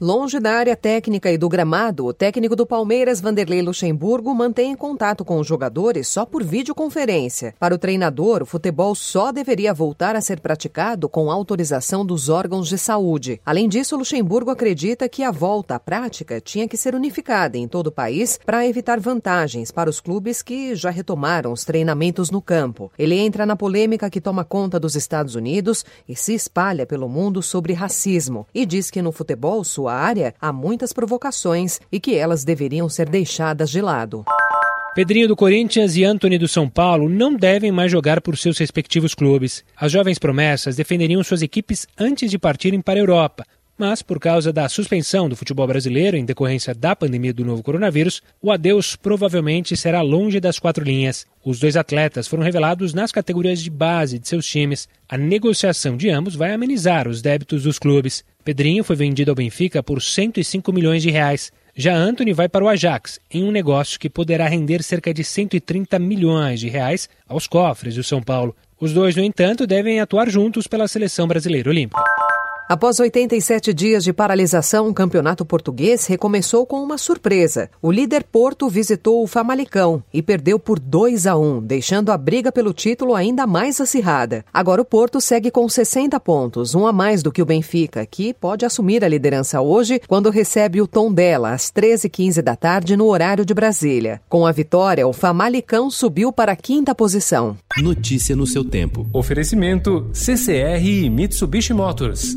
Longe da área técnica e do gramado, o técnico do Palmeiras, Vanderlei Luxemburgo, mantém contato com os jogadores só por videoconferência. Para o treinador, o futebol só deveria voltar a ser praticado com autorização dos órgãos de saúde. Além disso, Luxemburgo acredita que a volta à prática tinha que ser unificada em todo o país para evitar vantagens para os clubes que já retomaram os treinamentos no campo. Ele entra na polêmica que toma conta dos Estados Unidos e se espalha pelo mundo sobre racismo e diz que no futebol sua sua área, há muitas provocações e que elas deveriam ser deixadas de lado. Pedrinho do Corinthians e Anthony do São Paulo não devem mais jogar por seus respectivos clubes. As jovens promessas defenderiam suas equipes antes de partirem para a Europa, mas por causa da suspensão do futebol brasileiro em decorrência da pandemia do novo coronavírus, o adeus provavelmente será longe das quatro linhas. Os dois atletas foram revelados nas categorias de base de seus times. A negociação de ambos vai amenizar os débitos dos clubes. Pedrinho foi vendido ao Benfica por 105 milhões de reais. Já Anthony vai para o Ajax, em um negócio que poderá render cerca de 130 milhões de reais aos cofres do São Paulo. Os dois, no entanto, devem atuar juntos pela seleção brasileira olímpica. Após 87 dias de paralisação, o campeonato português recomeçou com uma surpresa. O líder Porto visitou o Famalicão e perdeu por 2 a 1, deixando a briga pelo título ainda mais acirrada. Agora o Porto segue com 60 pontos, um a mais do que o Benfica, que pode assumir a liderança hoje quando recebe o Tondela às 13h15 da tarde no horário de Brasília. Com a vitória, o Famalicão subiu para a quinta posição. Notícia no seu tempo. Oferecimento CCR e Mitsubishi Motors.